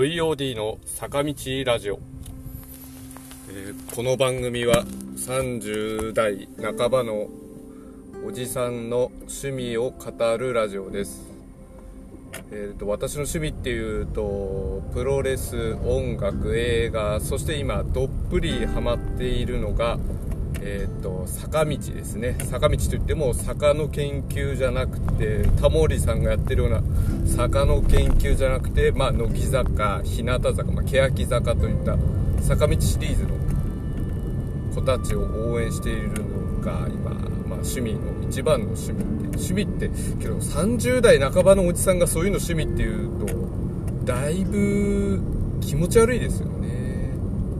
VOD の坂道ラジオ、えーこの番組は30代半ばのおじさんの趣味を語るラジオです、えー、と私の趣味っていうとプロレス音楽映画そして今どっぷりハマっているのがえー、と坂道ですね。坂道といっても坂の研究じゃなくてタモリさんがやってるような坂の研究じゃなくて、まあ、乃木坂日向坂、まあ、欅坂といった坂道シリーズの子たちを応援しているのが今、まあ、趣味の一番の趣味って趣味ってけど30代半ばのおじさんがそういうの趣味っていうとだいぶ気持ち悪いですよね。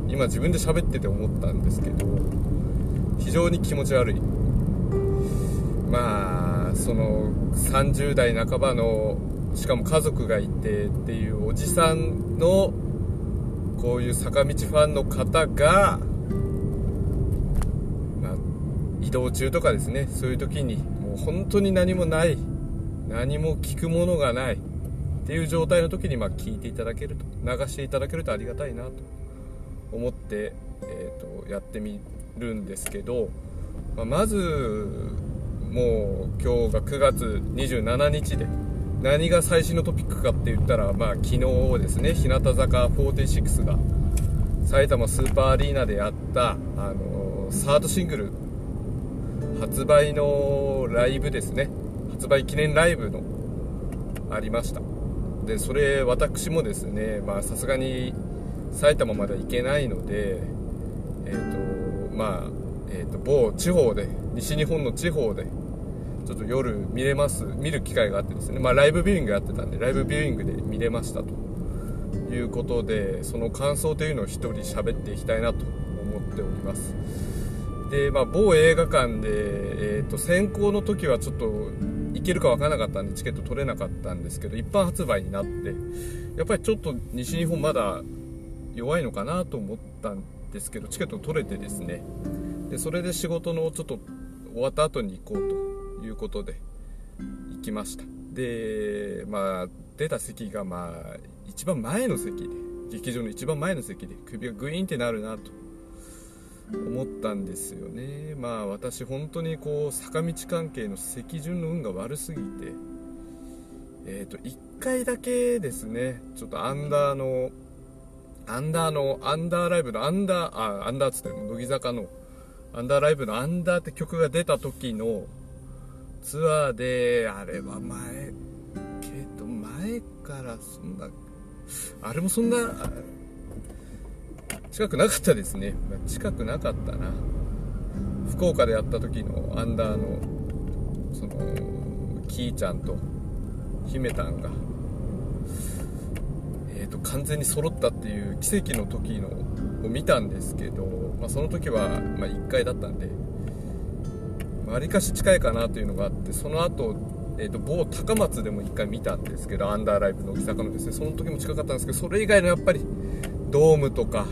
今自分で喋ってて思ったんですけど非常に気持ち悪い。まあその30代半ばのしかも家族がいてっていうおじさんのこういう坂道ファンの方が、まあ、移動中とかですね。そういう時にもう本当に何もない何も聞くものがないっていう状態の時にまあ聞いていただけると流していただけるとありがたいなと思って、えー、とやってみるんですけど、まあまずもう今日が9月27日で何が最新のトピックかって言ったら、まあ、昨日ですね日向坂46が埼玉スーパーアリーナでやった、あのサードシングル発売のライブですね。発売記念ライブのありました。でそれ私もですねさすがに埼玉まで行けないのでえっ、とまあ、えー、と某地方で西日本の地方でちょっと夜見れます見る機会があってですね。まあライブビューイングやってたんでライブビューイングで見れましたということでその感想というのを一人喋っていきたいなと思っております。で、まあ、某映画館で、えー、と先行の時はちょっと行けるか分からなかったんでチケット取れなかったんですけど一般発売になってやっぱりちょっと西日本まだ弱いのかなと思ったんですけどチケット取れてですねでそれで仕事のちょっと終わった後に行こうということで行きました。でまあ出た席がまあ一番前の席で劇場の一番前の席で首がグイーンってなるなと思ったんですよね。まあ私本当にこう坂道関係の席順の運が悪すぎてえっ、と1回だけですねちょっとアンダーのアンダーのアンダーライブのアンダーあアンダーっつって乃木坂のアンダーライブのアンダーって曲が出た時のツアーであれは前けど前からそんなあれもそんな近くなかったですね。近くなかったな。福岡でやった時のアンダーのそのキーちゃんと姫たんがえー、と完全に揃ったっていう奇跡の時のを見たんですけど、まあ、その時は、ま、1回だったんでわりかし近いかなというのがあってその後、えー、と某高松でも1回見たんですけどアンダーライブの乃木坂のですねその時も近かったんですけどそれ以外のやっぱりドームとか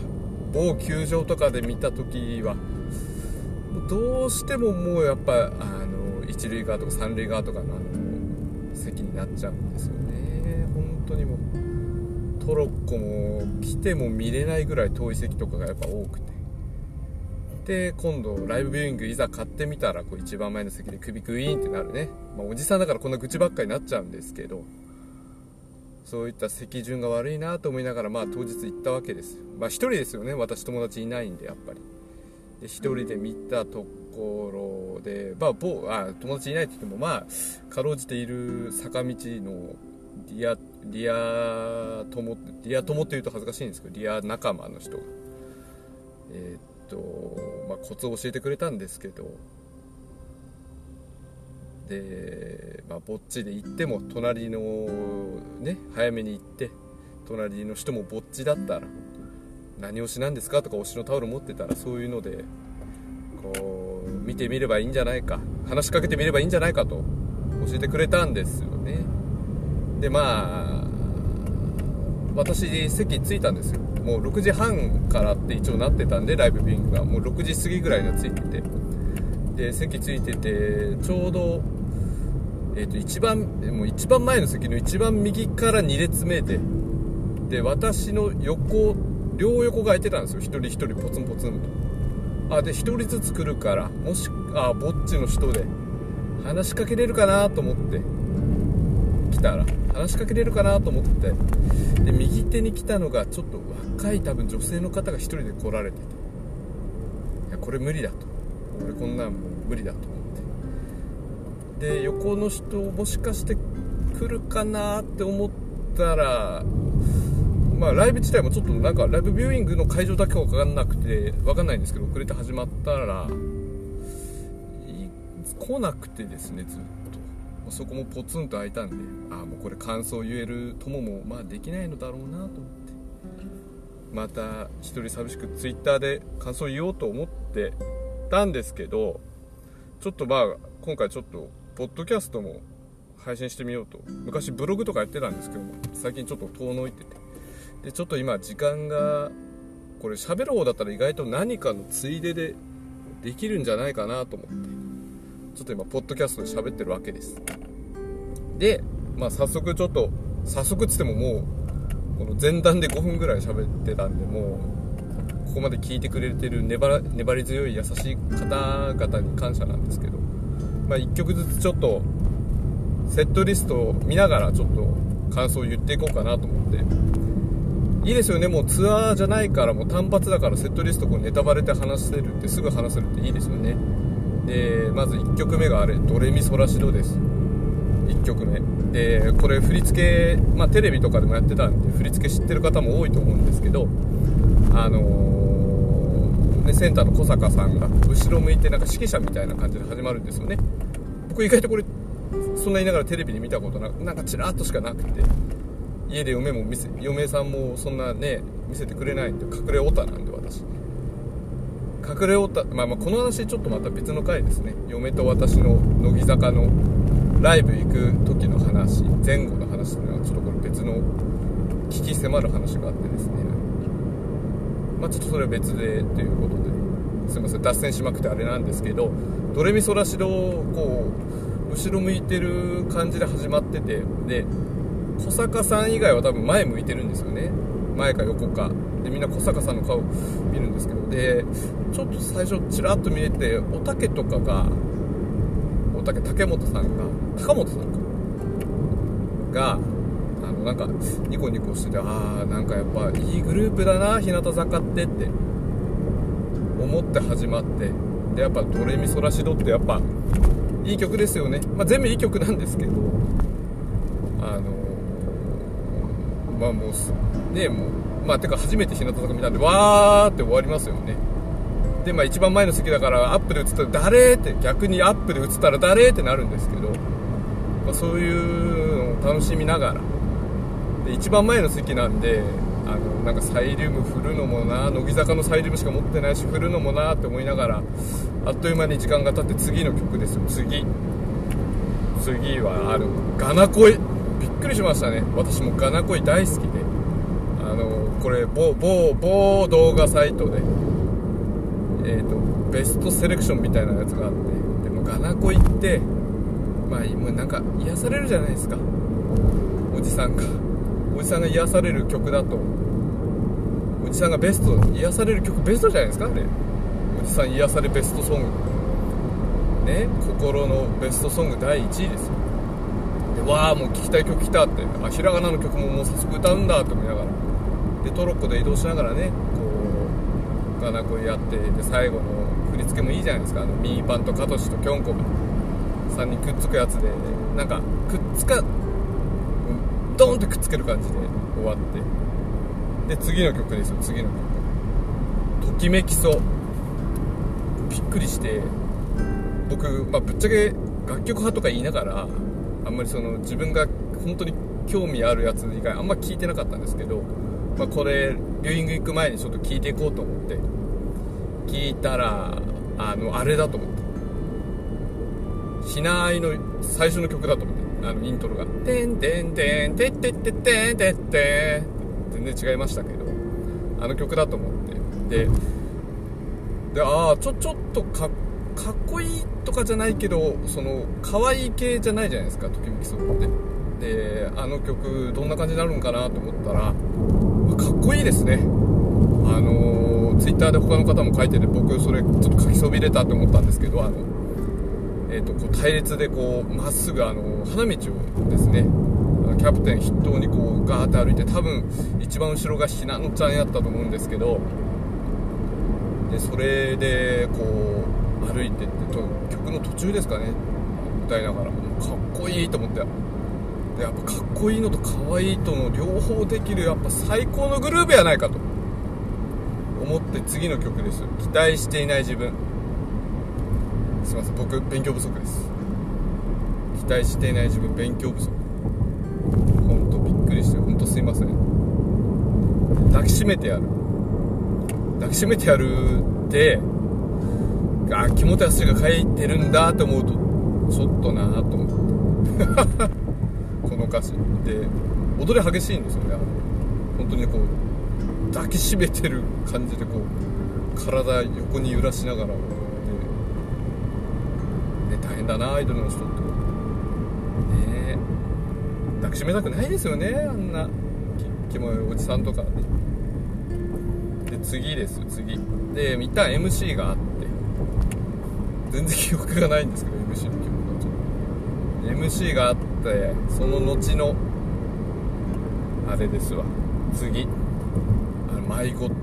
某球場とかで見た時はどうしてももうやっぱあの一塁側とか三塁側とかのあの席になっちゃうんですよね。本当にもう。トロッコも来ても見れないぐらい遠い席とかがやっぱ多くて。で今度ライブビューイングいざ買ってみたらこう一番前の席で首グイーンってなるね、まあ、おじさんだからこんな愚痴ばっかりになっちゃうんですけど。そういった席順が悪いなと思いながらまあ当日行ったわけです。まあ一人ですよね。私友達いないんでやっぱり。で一人で見たところでまあ某あ友達いないって言ってもまあかろうじている坂道のリアリア友リア友っていうと恥ずかしいんですけどリア仲間の人が。えーっと、まあ、コツを教えてくれたんですけど。で、まあ、ぼっちで行っても隣のね早めに行って隣の人もぼっちだったら何推しなんですかとか推しのタオル持ってたらそういうのでこう見てみればいいんじゃないか話しかけてみればいいんじゃないかと教えてくれたんですよ。でまあ私席着いたんですよ。もう6時半からって一応なってたんでライブビューイングが。もう6時過ぎぐらいには着いて。てで席着いててちょうどえー、と一番もう一番前の席の一番右から2列目でで私の横両横が空いてたんですよ。一人一人ポツンポツンと。あで1人ずつ来るからもしあぼっちの人で話しかけれるかなと思って来たら。話しかけれるかなと思って。で右手に来たのがちょっと若い多分女性の方が1人で来られてて。いやこれ無理だと。俺こんなんもう無理だと思って。で横の人もしかして来るかなって思ったらまあライブ自体もちょっとなんかライブビューイングの会場だけは分かんなくて分かんないんですけど遅れて始まったら来なくてですねずっと。そこもポツンと開いたんでああもうこれ感想言える友もまあできないのだろうなと思って。また一人寂しく twitter で感想言おうと思ってたんですけどちょっとまあ今回ちょっとポッドキャストも配信してみようと。昔ブログとかやってたんですけど最近ちょっと遠のいてて。でちょっと今時間がこれ喋る方だったら意外と何かのついででできるんじゃないかなと思って。ちょっと今ポッドキャストで喋ってるわけです。でまあ早速ちょっと早速っつってももうこの前段で5分ぐらい喋ってたんでもうここまで聞いてくれてる粘粘り強い優しい方々に感謝なんですけどまあ1曲ずつちょっとセットリストを見ながらちょっと感想を言っていこうかなと思って。いいですよねもうツアーじゃないからもう単発だからセットリストこうネタバレで話せるってすぐ話せるっていいですよね。でまず1曲目があれドレミソラシドです。1曲目。でこれ振り付け、まあ、テレビとかでもやってたんで振り付け知ってる方も多いと思うんですけどあのー、ね、センターの小坂さんが後ろ向いてなんか指揮者みたいな感じで始まるんですよね。僕意外とこれそんな言いながらテレビで見たことなくなんかちらっとしかなくて家で嫁も見せ嫁さんもそんなね見せてくれないんで隠れオタなんで私。隠れオタ、まあ、まあこの話ちょっとまた別の回ですね。嫁と私の乃木坂のライブ行く時の話前後の話というのはちょっとこれ別の危機迫る話があってですね。まあちょっとそれは別でということで。すいません。脱線しまくってあれなんですけどドレミソラシドをこう後ろ向いてる感じで始まっててで小坂さん以外は多分前向いてるんですよね。前か横か。でみんな小坂さんの顔見るんですけどでちょっと最初ちらっと見えておたけとかがおたけ竹本さんが高本さんかがあのなんかニコニコしててああなんかやっぱいいグループだな日向坂ってって思って始まってでやっぱドレミソラシドってやっぱいい曲ですよね、まあ、全部いい曲なんですけどあのまあもうねもうまあてか初めて日向坂見たんでわーって終わりますよね。でまあ一番前の席だからアップで映ったら誰って逆にアップで映ったら誰ってなるんですけど、まあ、そういうのを楽しみながら。で一番前の席なんであのなんかサイリウム振るのもな乃木坂のサイリウムしか持ってないし振るのもなって思いながらあっという間に時間が経って次の曲ですよ。次。次はあのガナ恋。びっくりしましたね。私もガナ恋大好きこれ某某某動画サイトでえーと、ベストセレクションみたいなやつがあってでもガナ恋ってまあもうなんか癒されるじゃないですか。おじさんが。おじさんが癒される曲だと。おじさんがベスト癒される曲ベストじゃないですかねおじさん癒されベストソング。ね心のベストソング第1位ですよ。でわあもう聴きたい曲来たって。あひらがなの曲ももう早速歌うんだと思いながら。でトロッコで移動しながらねこうガナ恋やってで最後の振り付けもいいじゃないですか。あのミーパンとカトシとキョンコが3人くっつくやつでなんかくっつかドンってくっつける感じで終わって。で次の曲ですよ。次の曲。ときめきそう。びっくりして。僕、まあ、ぶっちゃけ楽曲派とか言いながらあんまりその自分が本当に興味あるやつ以外あんま聞いてなかったんですけど、まあ、これビューイング行く前にちょっと聞いていこうと思って。聞いたらあのあれだと思って。ひないの最初の曲だと思って。あのイントロが「てんてんてんてってってってんてって」全然違いましたけど。あの曲だと思って。ででああちょちょっとかっかっこいいとかじゃないけどその可愛い系じゃないじゃないですかときめきそうって。であの曲どんな感じになるんかなと思ったらっこいいですね。あのツイッターで他の方も書いてて僕それちょっと書きそびれたって思ったんですけどあのえーと、こう隊列でこうまっすぐあの花道をですねキャプテン筆頭にこうガーッて歩いて多分一番後ろがひなのちゃんやったと思うんですけどでそれでこう歩いてってと曲の途中ですかね。歌いながら。かっこいいと思ってでやっぱかっこいいのと可愛いとの両方できるやっぱ最高のグループやないかと。思って次の曲です。期待していない自分。すいません。僕勉強不足です。期待していない自分勉強不足。本当びっくりして本当すいません。抱きしめてやる。抱きしめてやるってあ木本康が書いてるんだと思うとちょっとなと思って 歌詞で踊り激しいんですよね。本当にこう抱きしめてる感じでこう体横に揺らしながらで大変だなアイドルの人って。ねえ抱きしめたくないですよねあんなキモいおじさんとかねで次です次。で一旦 MC があって。全然記憶がないんですけど MC の記憶がちょっと。MC があってその後のあれですわ。次。あのマイゴッド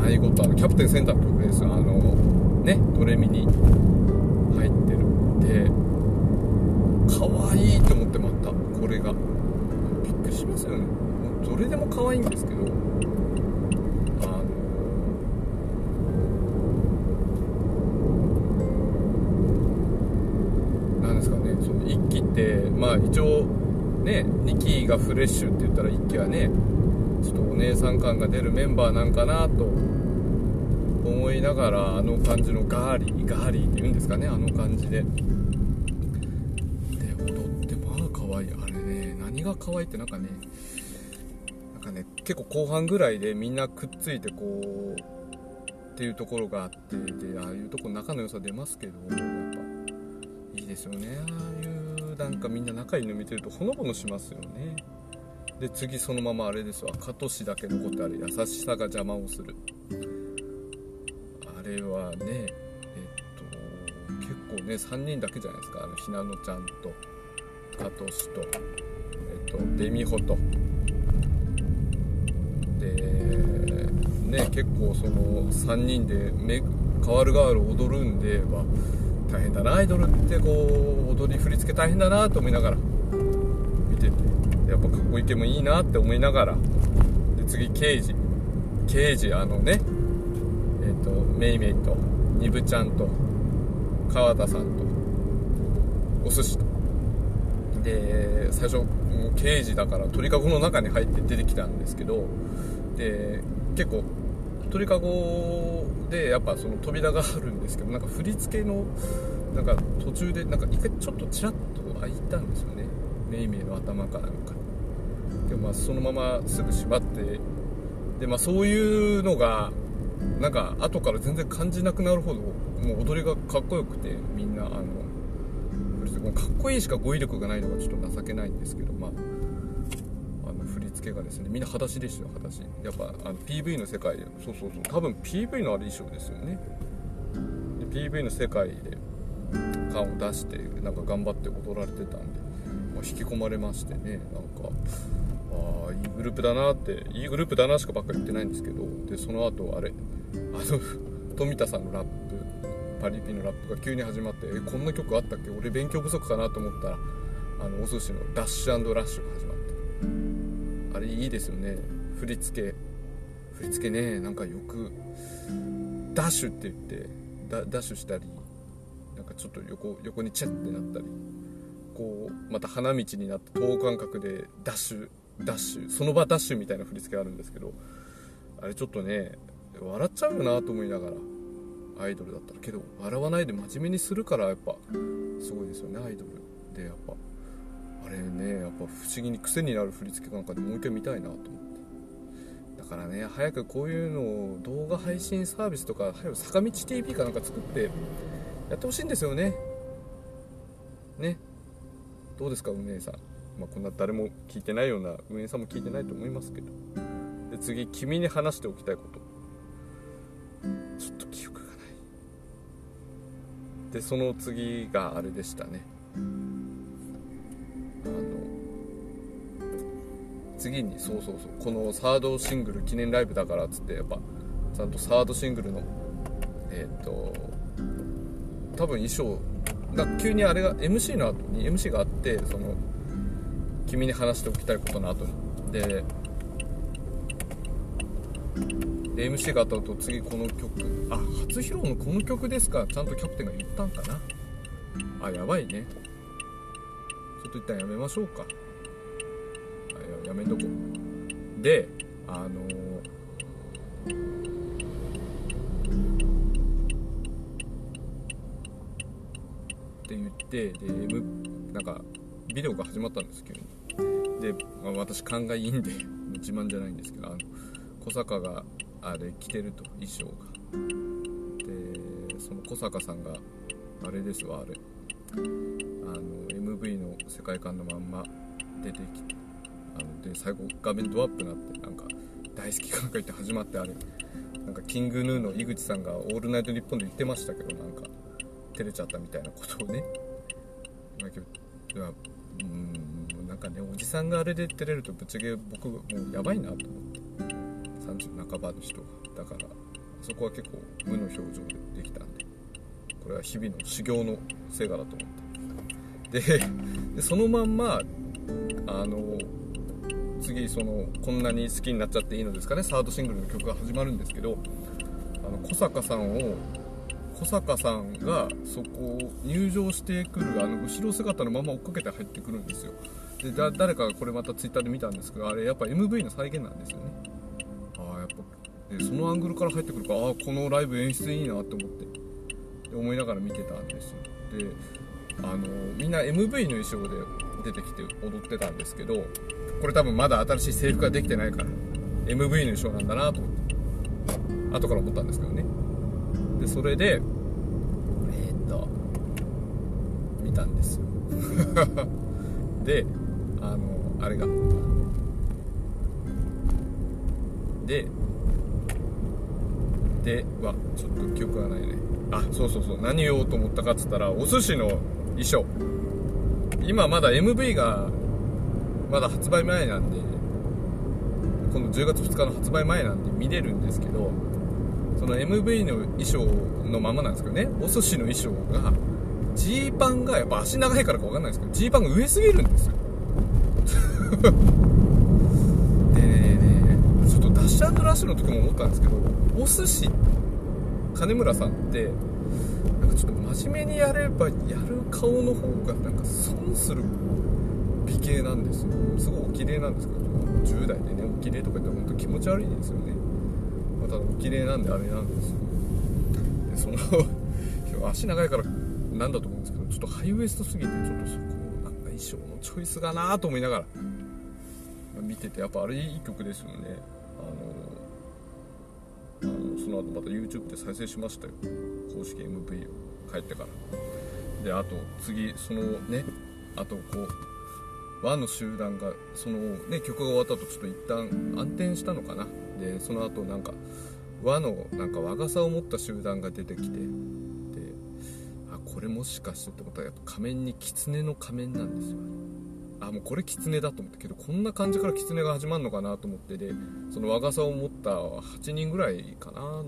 マイゴッドあのキャプテンセンターって曲ですあのねドレミに入ってる。で可愛いと思ってまた。これが。びっくりしますよね。どれでも可愛いんですけどあのなんですかねその1期ってまあ一応ね2期がフレッシュって言ったら1期はねちょっとお姉さん感が出るメンバーなんかなと思いながらあの感じのガーリーガーリーって言うんですかねあの感じで。で踊ってまあ可愛いあれね何が可愛いってなんかねなんかね結構後半ぐらいでみんなくっついてこうっていうところがあってでああいうとこ仲の良さ出ますけどやっぱ。いいですよねああいうなんかみんな仲いいの見てるとほのぼのしますよね。で次そのままあれですわ。カトシだけ残ってある優しさが邪魔をする。あれはねえっと結構ね3人だけじゃないですか。あのひなのちゃんとカトシとえっとデミホと。でね結構その3人でめ変わる変わる踊るんで、まあ、大変だなアイドルってこう踊り振り付け大変だなと思いながら見ててやっぱかっこいい系もいいなって思いながらで次刑事。刑事あのねえっとメイメイとニブちゃんと川田さんとお寿司と。で最初もう刑事だから鳥かごの中に入って出てきたんですけどで結構鳥かごでやっぱその扉があるんですけどなんか振り付けのなんか途中でなんか一回ちょっとちらっと開いたんですよね。メイメイの頭かなんか。でまあそのまますぐ閉まってでまあそういうのがなんか後から全然感じなくなるほどもう踊りがかっこよくてみんなあのかっこいいしか語彙力がないのがちょっと情けないんですけどまあけがですねみんな裸足でしたよ裸足。やっぱあの PV の世界で。そうそうそう。多分 PV のあれ衣装ですよね。で PV の世界で感を出してなんか頑張って踊られてたんで、まあ、引き込まれましてねなんかああいいグループだなっていいグループだなしかばっかり言ってないんですけどでその後あれあの 富田さんのラップパリピのラップが急に始まってえこんな曲あったっけ？俺勉強不足かなと思ったらあのお寿司のダッシュラッシュが始まって。あれいいですよね。振り付け。振り付けねなんかよくダッシュって言ってダッシュしたりなんかちょっと横横にチェッってなったりこうまた花道になって等間隔でダッシュダッシュその場ダッシュみたいな振り付けあるんですけどあれちょっとね笑っちゃうよなと思いながらアイドルだったら。けど笑わないで真面目にするからやっぱすごいですよねアイドルでやっぱ。あれねやっぱ不思議に癖になる振り付けなんかでもう一回見たいなと思って。だからね早くこういうのを動画配信サービスとか早く坂道 TV かなんか作ってやってほしいんですよね。ね。どうですか運営さん。まあ、こんな誰も聞いてないような運営さんも聞いてないと思いますけど。で次君に話しておきたいこと。ちょっと記憶がない。でその次があれでしたね。次にそうそうそう。このサードシングル記念ライブだからっつってやっぱちゃんとサードシングルのえっ、と多分衣装が急にあれが MC の後に MC があってその君に話しておきたいことの後に。でで MC があった後次この曲。あ初披露のこの曲ですか。ちゃんとキャプテンが言ったんかな。あやばいね。ちょっと一旦やめましょうか。めんとこであのって言ってで M なんかビデオが始まったんですけどで、まあ、私勘がいいんで 自慢じゃないんですけどあの小坂があれ着てると衣装が。でその小坂さんがあれですわあれ。あの MV の世界観のまんま出てきて。あので最後画面ドアップになってなんか大好き感が言って始まってあれなんかキングヌーの井口さんが「オールナイトニッポン」で言ってましたけどなんか照れちゃったみたいなことをね。だけどうんなんかねおじさんがあれで照れるとぶっちゃけ僕もうやばいなと思って。30半ばの人が。だからそこは結構無の表情でできたんで。これは日々の修行の成果だと思って。でそのまんまあの次そのこんなに好きになっちゃっていいのですかね？サードシングルの曲が始まるんですけどあの小坂さんを小坂さんがそこを入場してくるあの後ろ姿のまま追っかけて入ってくるんですよ。で誰かがこれまたツイッターで見たんですけどあれやっぱ MV の再現なんですよね。ああやっぱでそのアングルから入ってくるからああこのライブ演出いいなって思ってで思いながら見てたんですよ。であのみんな MV の衣装で出てきて踊ってたんですけどこれ多分まだ新しい制服ができてないから MV の衣装なんだなと思って後から思ったんですけどね。でそれでえー、っと見たんですよ。であのあれがでではちょっと記憶がないね。あそうそうそう。何言おうと思ったかっつったらお寿司の衣装。今まだ MV がまだ発売前なんでこの10月2日の発売前なんで見れるんですけどその MV の衣装のままなんですけどね。お寿司の衣装がジーパンがやっぱ足長いからか分かんないですけどジーパンが上すぎるんですよ。でね。ちょっとダッシュラッシュの時も思ったんですけどお寿司金村さんってちょっと真面目にやればやる顔の方がなんか損する美形なんですよ。すごいお綺麗なんですけど10代でねお綺麗とか言ったら本当気持ち悪いですよね。またお綺麗なんであれなんですよ。でその足長いからなんだと思うんですけどちょっとハイウエストすぎてちょっとそこなんか衣装のチョイスがなと思いながら見ててやっぱあれいい曲ですよね。あのあのその後また YouTube で再生しましたよ。公式 MV を。帰ってから。であと次そのねあとこう和の集団がそのね曲が終わった後ちょっと一旦暗転したのかな。でその後なんか和のなんか和傘を持った集団が出てきてであこれもしかしてってことはやっぱ仮面に狐の仮面なんですよあもうこれ狐だと思った。けどこんな感じから狐が始まるのかなと思ってでその和傘を持った8人ぐらいかなの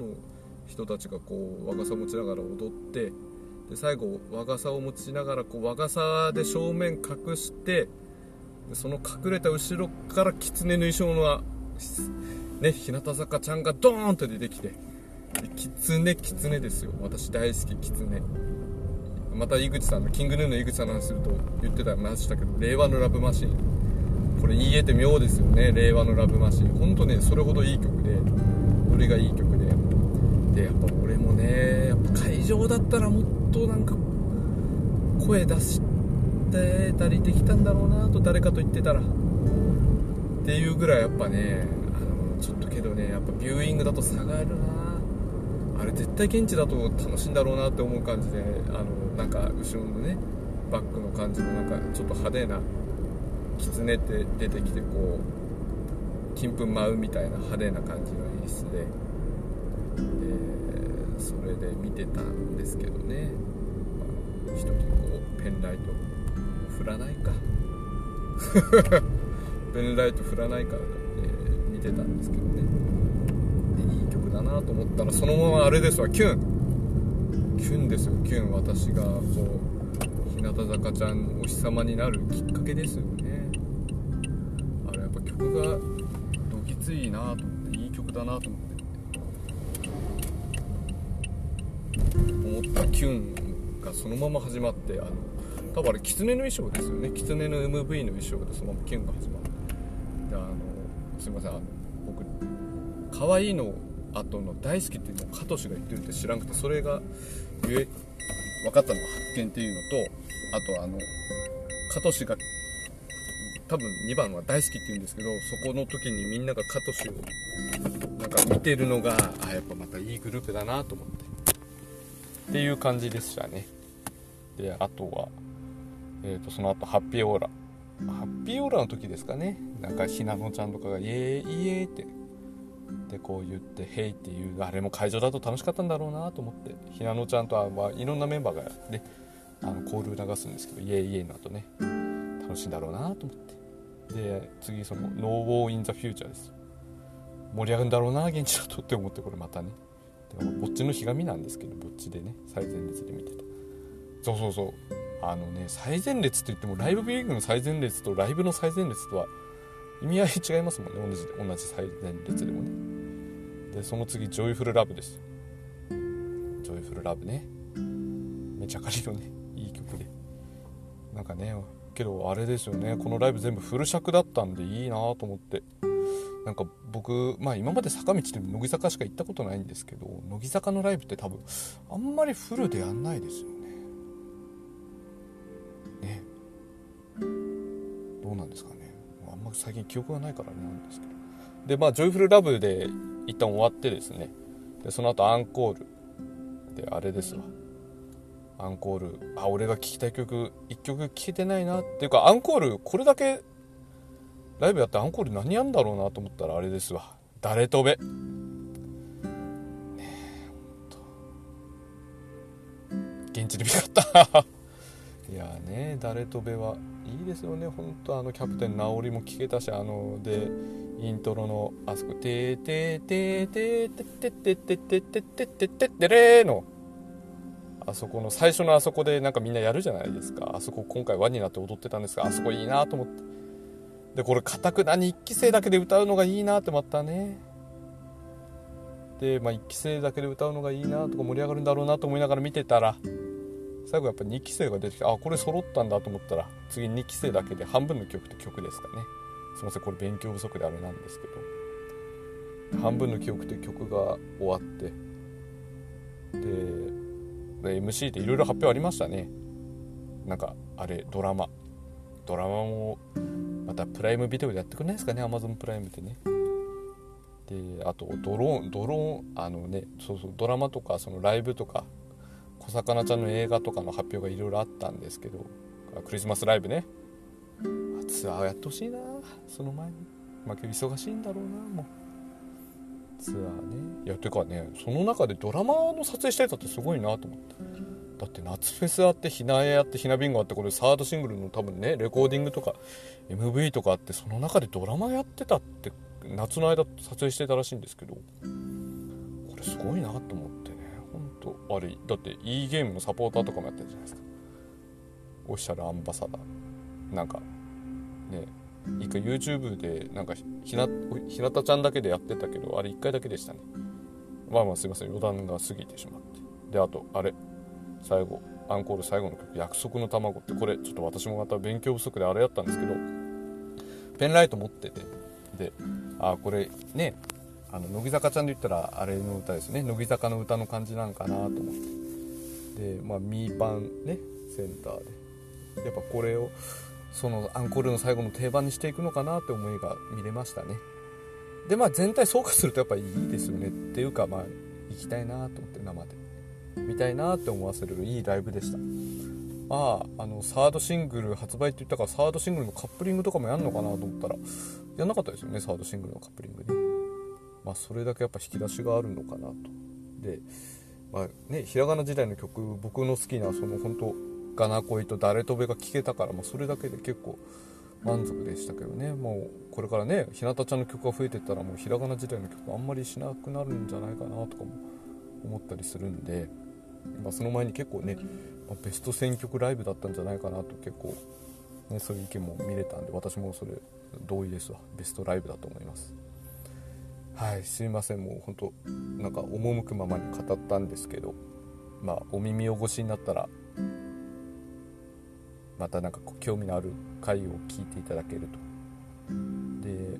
人たちがこう和傘持ちながら踊ってで最後和傘を持ちながらこう和傘で正面隠してその隠れた後ろから狐の衣装のね日向坂ちゃんがドーンと出てきて狐狐ですよ。私大好き狐。また井口さんのキングヌーの井口さんの話すると言ってたましたけど令和のラブマシン。これ言えて妙ですよね。令和のラブマシン。本当ねそれほどいい曲でノリがいい曲で。でやっぱ俺もねやっぱ会場だったらもっととなんか声出してたりできたんだろうなと誰かと言ってたら。っていうぐらいやっぱねあのちょっとけどねやっぱビューイングだと差があるな。あれ絶対現地だと楽しいんだろうなって思う感じであのなんか後ろのねバックの感じもなんかちょっと派手な狐って出てきてこう金粉舞うみたいな派手な感じの演出で、で見てたんですけどね、まあ、一人こうペンライト振らないか。ペンライト振らないから、え見てたんですけどね。でいい曲だなと思ったらそのままあれですわキュン。キュンですよ。キュン私がこう日向坂ちゃんお日様になるきっかけですよね。あれやっぱ曲がどぎついなと思っていい曲だなと思って。思ったキュンがそのまま始まってあの多分あれ狐の衣装ですよね。狐の MV の衣装でそのままキュンが始まって。であのすいませんあの僕可愛いの後の大好きっていうのを加藤氏が言ってるって知らなくてそれがえ分かったのが発見っていうのとあとあの加藤氏が多分2番は大好きって言うんですけどそこの時にみんなが加藤氏をなんか見てるのがあやっぱまたいいグループだなと思って。っていう感じでしたね。であとは、えー、とその後ハッピーオーラ。ハッピーオーラの時ですかね。なんかひなのちゃんとかが「イエーイイエーイ」って。でこう言って「ヘイ」っていうあれも会場だと楽しかったんだろうなと思って。ひなのちゃんとは、まあ、いろんなメンバーがねあのコール流すんですけど「イエーイエー」の後ね。楽しいんだろうなと思って。で次その「ノー・ウォー・イン・ザ・フューチャー」です。盛り上がるんだろうな現地だとって思ってこれまたね。でもぼっちのひがみなんですけどぼっちでね最前列で見てたそうそうそうあのね最前列って言ってもライブビューイングの最前列とライブの最前列とは意味合い違いますもんね同じ同じ最前列でもね。でその次 JOYFUL LOVEです。 JOYFUL LOVEね。メチャカリのねいい曲で。なんかねけどあれですよね。このライブ全部フル尺だったんでいいなと思って。なんか僕まあ今まで坂道で乃木坂しか行ったことないんですけど乃木坂のライブって多分あんまりフルでやんないですよね。ね。どうなんですかね。あんま最近記憶がないからなんですけど。でまあジョイフルラブで一旦終わってですね。でその後アンコール。であれですわ。アンコール。あ俺が聴きたい曲1曲聴けてないな。っていうかアンコールこれだけライブやってアンコール何やんだろうなと思ったらあれですわ。誰飛べ。ねえほんと。現地で見たかった。いやね誰飛べはいいですよね。本当あのキャプテン直りも聞けたしあのでイントロのあそこ「てーてーてーてーてーてーてーてーてーてーてーてーてれー」の。あそこの最初のあそこでなんかみんなやるじゃないですか。あそこ今回輪になって踊ってたんですがあそこいいなと思って。でこれかたくなに1期生だけで歌うのがいいなってまたね。で、まあ、1期生だけで歌うのがいいなとか盛り上がるんだろうなと思いながら見てたら最後やっぱ2期生が出てきてあこれ揃ったんだと思ったら次2期生だけで半分の曲と曲ですかね。すいませんこれ勉強不足であれなんですけど。半分の記憶という曲が終わってで MC でいろいろ発表ありましたね。なんかあれドラマ。ドラマもまたプライムビデオでやってくれないですかね？Amazon プライムでね。であとドローンドローンあのねそうそうドラマとかそのライブとか小魚ちゃんの映画とかの発表がいろいろあったんですけどクリスマスライブね。ツアーやってほしいなその前に。まあ今日忙しいんだろうなもう。ツアーね。いやてかねその中でドラマの撮影してたってすごいなと思って。だって夏フェスあってひなえあってひなビンゴあってこれサードシングルの多分ねレコーディングとか MV とかあってその中でドラマやってたって夏の間撮影してたらしいんですけどこれすごいなと思ってね。ほんとあれだって e ゲームのサポーターとかもやってるじゃないですか。オフィシャルアンバサダー。なんかね一回 YouTube でなんかひなひなたちゃんだけでやってたけどあれ1回だけでしたね。まあまあすいません余談が過ぎてしまって。であとあれ最後アンコール最後の曲「約束の卵」ってこれちょっと私もまた勉強不足であれやったんですけどペンライト持っててであこれねあの乃木坂ちゃんで言ったらあれの歌ですね。乃木坂の歌の感じなんかなと思って。でまあミーパンねセンターで。やっぱこれをそのアンコールの最後の定番にしていくのかなって思いが見れましたね。でまあ全体総括するとやっぱいいですよね。っていうかまあ行きたいなと思って生で。見たいなって思わせるいいライブでした。まああのサードシングル発売って言ったからサードシングルのカップリングとかもやんのかなと思ったらやんなかったですよねサードシングルのカップリングねまあそれだけやっぱ引き出しがあるのかなと。でまあねひらがな時代の曲僕の好きなその本当ガナ恋と誰とべが聴けたから、まあ、それだけで結構満足でしたけどね。もうこれからね日向ちゃんの曲が増えてったらもうひらがな時代の曲あんまりしなくなるんじゃないかなとかも思ったりするんで、まあ、その前に結構ね、まあ、ベスト選曲ライブだったんじゃないかなと結構、ね、そういう意見も見れたんで私もそれ同意ですわ。ベストライブだと思います。はいすいません。もう本当なんか赴くままに語ったんですけどまあお耳汚しになったらまた何か興味のある回を聞いていただけると。で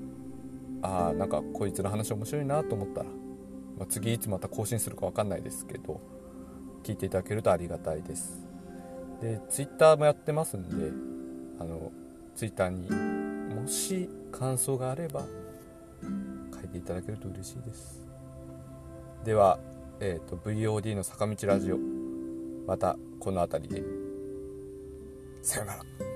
ああなんかこいつの話面白いなと思ったら、まあ、次いつまた更新するか分かんないですけど聞いていただけるとありがたいです。で Twitter もやってますんであの Twitter にもし感想があれば書いていただけると嬉しいです。では、えーと、と VOD の坂道ラジオまたこの辺りで。さよなら。